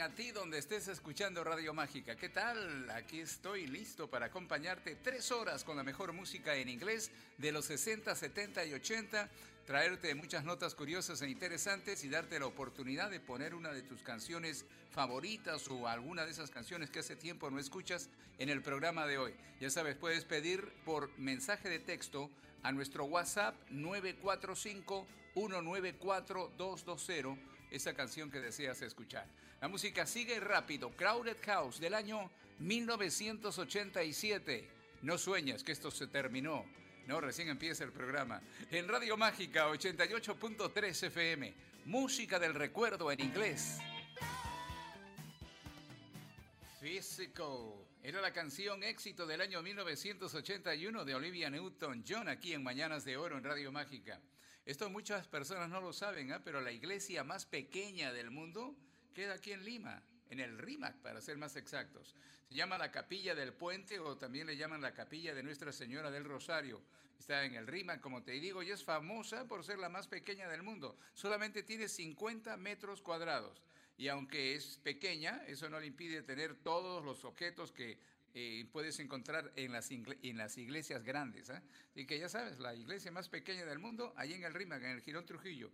A ti donde estés escuchando Radio Mágica. ¿Qué tal? Aquí estoy listo para acompañarte tres horas con la mejor música en inglés de los 60, 70 y 80, traerte muchas notas curiosas e interesantes y darte la oportunidad de poner una de tus canciones favoritas o alguna de esas canciones que hace tiempo no escuchas en el programa de hoy. Ya sabes, puedes pedir por mensaje de texto a nuestro WhatsApp 945 194 220 esa canción que deseas escuchar. La música sigue rápido. Crowded House del año 1987. No sueñas que esto se terminó. No, recién empieza el programa. En Radio Mágica 88.3 FM. Música del recuerdo en inglés. Physical. Era la canción éxito del año 1981 de Olivia Newton-John aquí en Mañanas de Oro en Radio Mágica. Esto muchas personas no lo saben, ¿eh? pero la iglesia más pequeña del mundo queda aquí en Lima, en el RIMAC, para ser más exactos. Se llama la Capilla del Puente o también le llaman la Capilla de Nuestra Señora del Rosario. Está en el RIMAC, como te digo, y es famosa por ser la más pequeña del mundo. Solamente tiene 50 metros cuadrados. Y aunque es pequeña, eso no le impide tener todos los objetos que eh, puedes encontrar en las, iglesias grandes. ¿eh? Y que ya sabes, la iglesia más pequeña del mundo, ahí en el RIMAC, en el Girón Trujillo.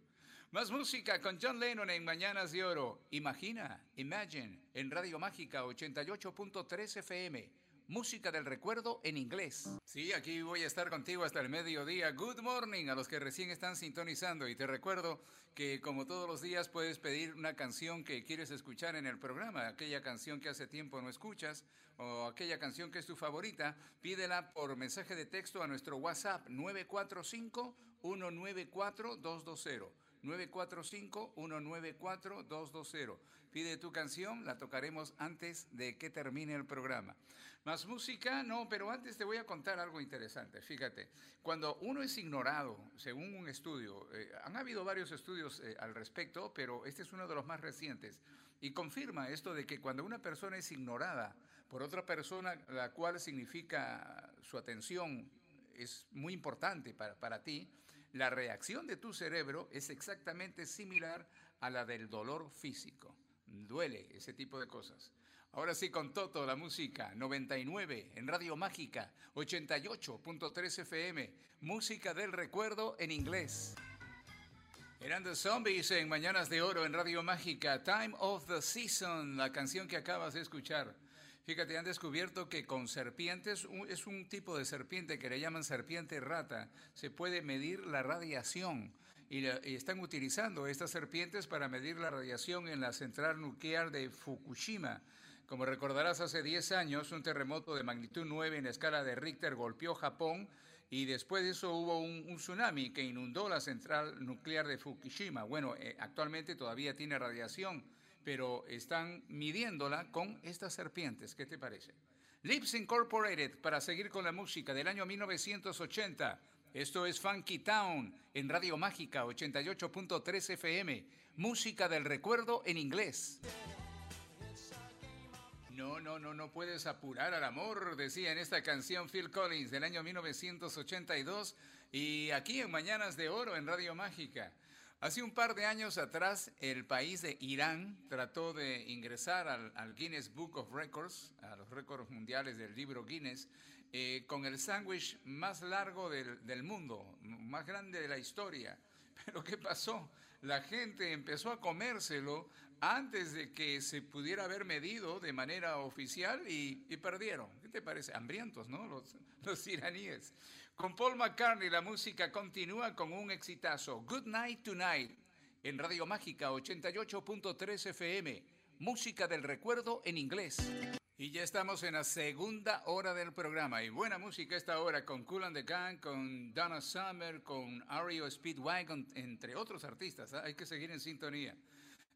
Más música con John Lennon en Mañanas de Oro. Imagina, Imagine, en Radio Mágica 88.3 FM. Música del recuerdo en inglés. Sí, aquí voy a estar contigo hasta el mediodía. Good morning a los que recién están sintonizando. Y te recuerdo que como todos los días puedes pedir una canción que quieres escuchar en el programa, aquella canción que hace tiempo no escuchas o aquella canción que es tu favorita, pídela por mensaje de texto a nuestro WhatsApp 945 194 220. 945-194-220. Pide tu canción, la tocaremos antes de que termine el programa. Más música, no, pero antes te voy a contar algo interesante. Fíjate, cuando uno es ignorado, según un estudio, eh, han habido varios estudios eh, al respecto, pero este es uno de los más recientes, y confirma esto de que cuando una persona es ignorada por otra persona, la cual significa su atención es muy importante para, para ti, la reacción de tu cerebro es exactamente similar a la del dolor físico. Duele ese tipo de cosas. Ahora sí, con Toto, la música 99 en Radio Mágica 88.3 FM, música del recuerdo en inglés. Eran The Zombies en Mañanas de Oro en Radio Mágica, Time of the Season, la canción que acabas de escuchar. Fíjate, han descubierto que con serpientes, es un tipo de serpiente que le llaman serpiente rata, se puede medir la radiación. Y, están utilizando estas serpientes para medir la radiación en la central nuclear de Fukushima. Como recordarás, hace 10 años un terremoto de magnitud 9 en la escala de Richter golpeó Japón y después de eso hubo un, tsunami que inundó la central nuclear de Fukushima. Bueno, eh, actualmente todavía tiene radiación pero están midiéndola con estas serpientes. ¿Qué te parece? Lips Incorporated, para seguir con la música del año 1980. Esto es Funky Town en Radio Mágica 88.3 FM. Música del recuerdo en inglés. No, no, no, no puedes apurar al amor, decía en esta canción Phil Collins del año 1982 y aquí en Mañanas de Oro en Radio Mágica. Hace un par de años atrás, el país de Irán trató de ingresar al, Guinness Book of Records, a los récords mundiales del libro Guinness, eh, con el sándwich más largo del, del mundo, más grande de la historia. Pero ¿qué pasó? La gente empezó a comérselo antes de que se pudiera haber medido de manera oficial y, perdieron. ¿Qué te parece? Hambrientos, ¿no? Los, los iraníes. Con Paul McCartney la música continúa con un exitazo. Good Night Tonight en Radio Mágica 88.3 FM. Música del recuerdo en inglés. Y ya estamos en la segunda hora del programa. Y buena música esta hora con Cool and the Gang, con Donna Summer, con Ario Speedwagon, entre otros artistas. Hay que seguir en sintonía.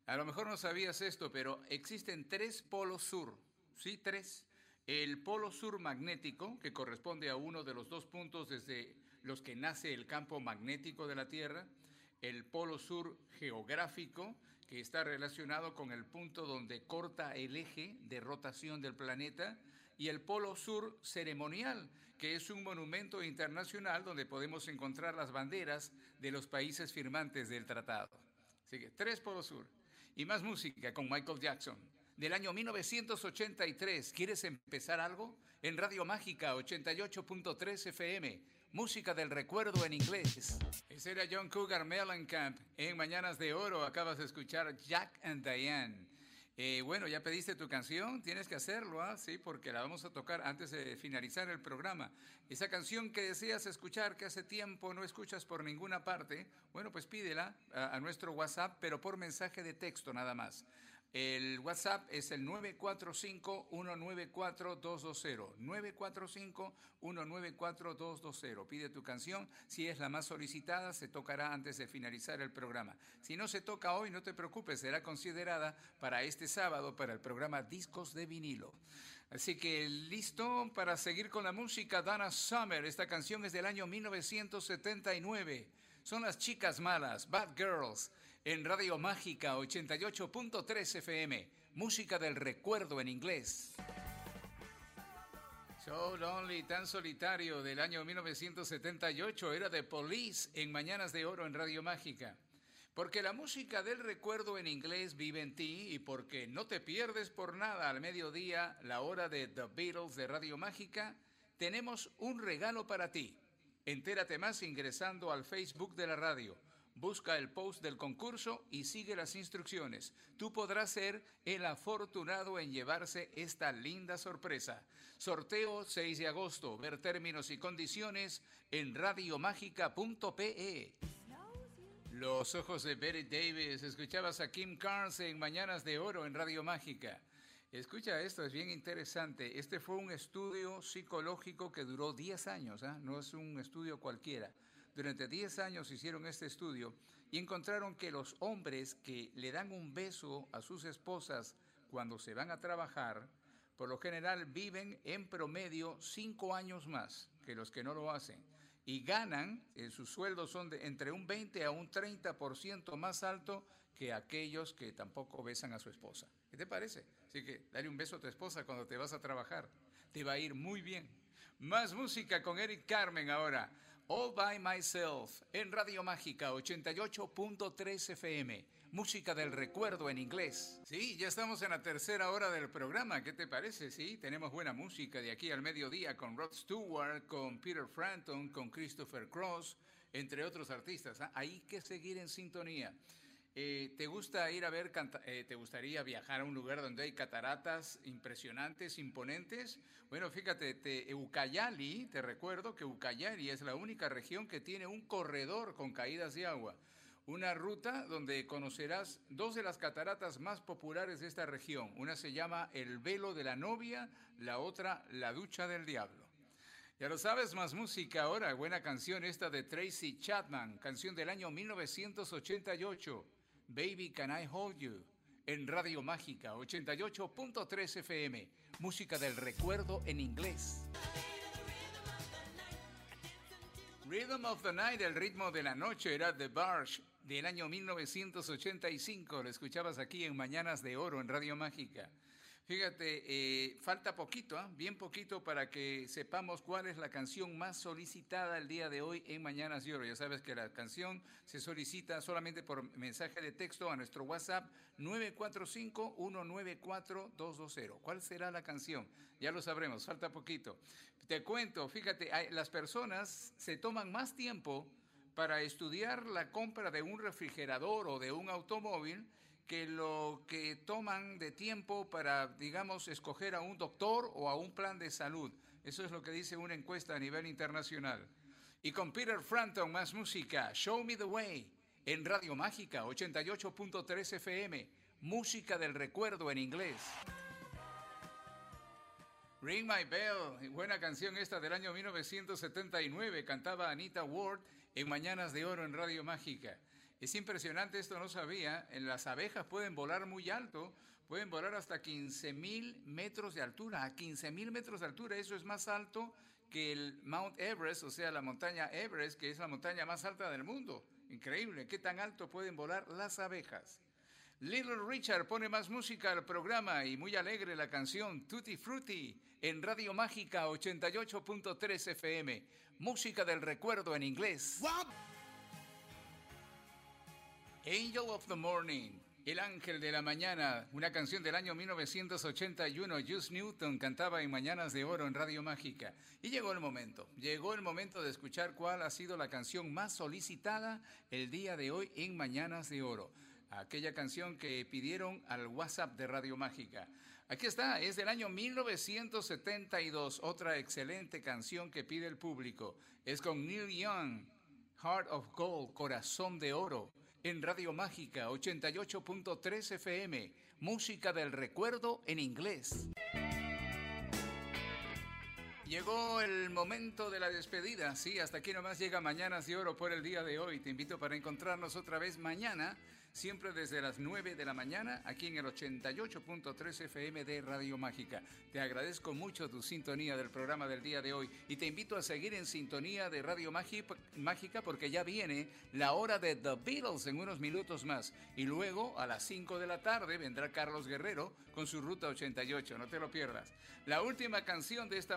A lo mejor no sabías esto, pero existen tres polos sur. Sí, tres. El polo sur magnético, que corresponde a uno de los dos puntos desde los que nace el campo magnético de la Tierra. El polo sur geográfico, que está relacionado con el punto donde corta el eje de rotación del planeta, y el Polo Sur ceremonial, que es un monumento internacional donde podemos encontrar las banderas de los países firmantes del tratado. Así que tres Polos Sur. Y más música con Michael Jackson. Del año 1983, ¿quieres empezar algo? En Radio Mágica 88.3 FM música del recuerdo en inglés. Ese era John Cougar Mellencamp. En Mañanas de Oro acabas de escuchar Jack and Diane. Bueno, ya pediste tu canción, tienes que hacerlo, ¿ah? Sí, porque la vamos a tocar antes de finalizar el programa. Esa canción que deseas escuchar, que hace tiempo no escuchas por ninguna parte, bueno, pues pídela a nuestro WhatsApp, pero por mensaje de texto nada más. El WhatsApp es el 945-194-220. 945-194-220. Pide tu canción. Si es la más solicitada, se tocará antes de finalizar el programa. Si no se toca hoy, no te preocupes, será considerada para este sábado para el programa Discos de Vinilo. Así que listo para seguir con la música. Dana Summer. Esta canción es del año 1979. Son las chicas malas, Bad Girls en Radio Mágica 88.3 FM, música del recuerdo en inglés. So Lonely, tan solitario del año 1978, era de Police en Mañanas de Oro en Radio Mágica. Porque la música del recuerdo en inglés vive en ti y porque no te pierdes por nada al mediodía la hora de The Beatles de Radio Mágica, tenemos un regalo para ti. Entérate más ingresando al Facebook de la radio Busca el post del concurso y sigue las instrucciones. Tú podrás ser el afortunado en llevarse esta linda sorpresa. Sorteo 6 de agosto. Ver términos y condiciones en radiomágica.pe. Los ojos de Betty Davis. Escuchabas a Kim Carnes en Mañanas de Oro en Radio Mágica. Escucha esto, es bien interesante. Este fue un estudio psicológico que duró 10 años, ¿ah? no es un estudio cualquiera. Durante 10 años hicieron este estudio y encontraron que los hombres que le dan un beso a sus esposas cuando se van a trabajar, por lo general viven en promedio 5 años más que los que no lo hacen y ganan, eh, sus sueldos son de entre un 20 a un 30% más alto que aquellos que tampoco besan a su esposa. ¿Qué te parece? Así que dale un beso a tu esposa cuando te vas a trabajar. Te va a ir muy bien. Más música con Eric Carmen ahora. All by Myself en Radio Mágica 88.3 FM. Música del recuerdo en inglés. Sí, ya estamos en la tercera hora del programa. ¿Qué te parece? Sí, tenemos buena música de aquí al mediodía con Rod Stewart, con Peter Frampton, con Christopher Cross, entre otros artistas. ¿ah? Hay que seguir en sintonía. Eh, ¿Te gusta ir a ver, eh, te gustaría viajar a un lugar donde hay cataratas impresionantes, imponentes? Bueno, fíjate, te, Ucayali, te recuerdo que Ucayali es la única región que tiene un corredor con caídas de agua. Una ruta donde conocerás dos de las cataratas más populares de esta región. Una se llama El Velo de la Novia, la otra La Ducha del Diablo. Ya lo sabes, más música ahora. Buena canción esta de Tracy Chapman, canción del año 1988. Baby Can I Hold You, en Radio Mágica 88.3 FM, música del recuerdo en inglés. Rhythm of the Night, el ritmo de la noche, era The Barge del año 1985. Lo escuchabas aquí en Mañanas de Oro en Radio Mágica. Fíjate, eh, falta poquito, ¿ah? bien poquito para que sepamos cuál es la canción más solicitada el día de hoy en Mañanas de Oro. Ya sabes que la canción se solicita solamente por mensaje de texto a nuestro WhatsApp 945-194-220. ¿Cuál será la canción? Ya lo sabremos, falta poquito. Te cuento, fíjate, las personas se toman más tiempo para estudiar la compra de un refrigerador o de un automóvil que lo que toman de tiempo para, digamos, escoger a un doctor o a un plan de salud. Eso es lo que dice una encuesta a nivel internacional. Y con Peter Frampton, más música, Show Me the Way, en Radio Mágica 88.3 FM, música del recuerdo en inglés. Ring My Bell, buena canción esta del año 1979, cantaba Anita Ward en Mañanas de Oro en Radio Mágica. Es impresionante, esto no sabía, las abejas pueden volar muy alto, pueden volar hasta 15 mil metros de altura, a 15 mil metros de altura, eso es más alto que el Mount Everest, o sea, la montaña Everest, que es la montaña más alta del mundo. Increíble, qué tan alto pueden volar las abejas. Little Richard pone más música al programa y muy alegre la canción Tutti Frutti en Radio Mágica 88.3 FM. Música del recuerdo en inglés. Angel of the Morning, El Ángel de la Mañana, una canción del año 1981. Just Newton cantaba en Mañanas de Oro en Radio Mágica. Y llegó el momento, llegó el momento de escuchar cuál ha sido la canción más solicitada el día de hoy en Mañanas de Oro. Aquella canción que pidieron al WhatsApp de Radio Mágica. Aquí está, es del año 1972, otra excelente canción que pide el público. Es con Neil Young, Heart of Gold, Corazón de Oro, en Radio Mágica 88.3 FM, música del recuerdo en inglés. Llegó el momento de la despedida, sí, hasta aquí nomás llega Mañanas de Oro por el día de hoy. Te invito para encontrarnos otra vez mañana siempre desde las 9 de la mañana, aquí en el 88.3 FM de Radio Mágica. Te agradezco mucho tu sintonía del programa del día de hoy y te invito a seguir en sintonía de Radio Mágica porque ya viene la hora de The Beatles en unos minutos más. Y luego a las 5 de la tarde vendrá Carlos Guerrero con su Ruta 88, no te lo pierdas. La última canción de esta